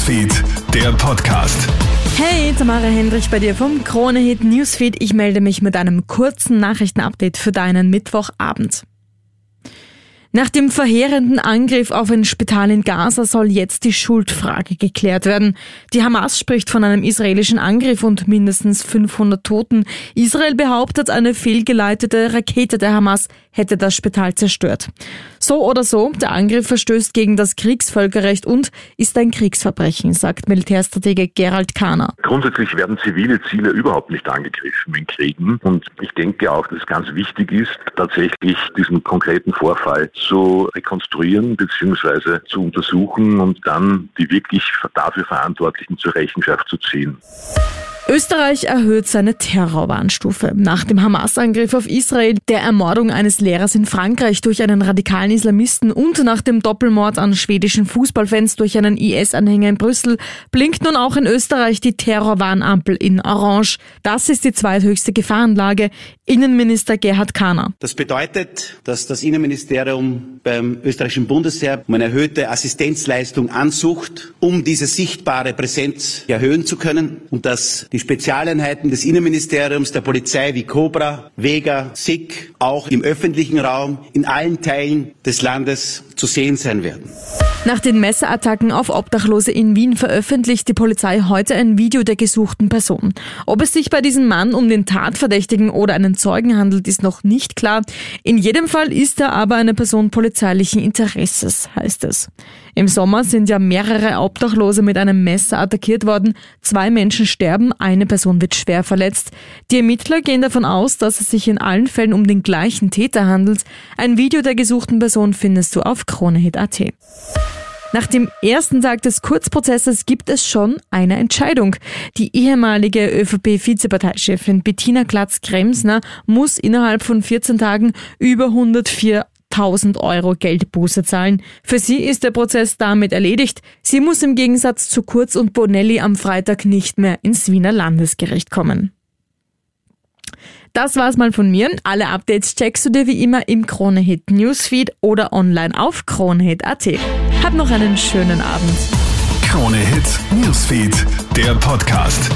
Newsfeed, der Podcast. Hey, Tamara Hendrich bei dir vom Kronehit Newsfeed. Ich melde mich mit einem kurzen Nachrichtenupdate für deinen Mittwochabend. Nach dem verheerenden Angriff auf ein Spital in Gaza soll jetzt die Schuldfrage geklärt werden. Die Hamas spricht von einem israelischen Angriff und mindestens 500 Toten. Israel behauptet, eine fehlgeleitete Rakete der Hamas hätte das Spital zerstört. So oder so, der Angriff verstößt gegen das Kriegsvölkerrecht und ist ein Kriegsverbrechen, sagt Militärstratege Gerald Kahner. Grundsätzlich werden zivile Ziele überhaupt nicht angegriffen in Kriegen. Und ich denke auch, dass es ganz wichtig ist, tatsächlich diesen konkreten Vorfall zu rekonstruieren bzw. zu untersuchen und dann die wirklich dafür Verantwortlichen zur Rechenschaft zu ziehen. Österreich erhöht seine Terrorwarnstufe. Nach dem Hamas-Angriff auf Israel, der Ermordung eines Lehrers in Frankreich durch einen radikalen Islamisten und nach dem Doppelmord an schwedischen Fußballfans durch einen IS-Anhänger in Brüssel blinkt nun auch in Österreich die Terrorwarnampel in Orange. Das ist die zweithöchste Gefahrenlage. Innenminister Gerhard Kahner. Das bedeutet, dass das Innenministerium beim österreichischen Bundesheer um eine erhöhte Assistenzleistung ansucht, um diese sichtbare Präsenz erhöhen zu können und dass die Spezialeinheiten des Innenministeriums, der Polizei wie Cobra, Vega, SIG auch im öffentlichen Raum in allen Teilen des Landes zu sehen sein werden. Nach den Messerattacken auf Obdachlose in Wien veröffentlicht die Polizei heute ein Video der gesuchten Person. Ob es sich bei diesem Mann um den Tatverdächtigen oder einen Zeugen handelt, ist noch nicht klar. In jedem Fall ist er aber eine Person polizeilichen Interesses, heißt es. Im Sommer sind ja mehrere Obdachlose mit einem Messer attackiert worden. Zwei Menschen sterben, eine Person wird schwer verletzt. Die Ermittler gehen davon aus, dass es sich in allen Fällen um den gleichen Täter handelt. Ein Video der gesuchten Person findest du auf kronehit.at. Nach dem ersten Tag des Kurzprozesses gibt es schon eine Entscheidung. Die ehemalige ÖVP-Vizeparteichefin Bettina Glatz-Kremsner muss innerhalb von 14 Tagen über 104 1000 Euro Geldbuße zahlen. Für sie ist der Prozess damit erledigt. Sie muss im Gegensatz zu Kurz und Bonelli am Freitag nicht mehr ins Wiener Landesgericht kommen. Das war's mal von mir. Alle Updates checkst du dir wie immer im Kronehit Newsfeed oder online auf kronehit.at. Hab noch einen schönen Abend. Kronehit Newsfeed, der Podcast.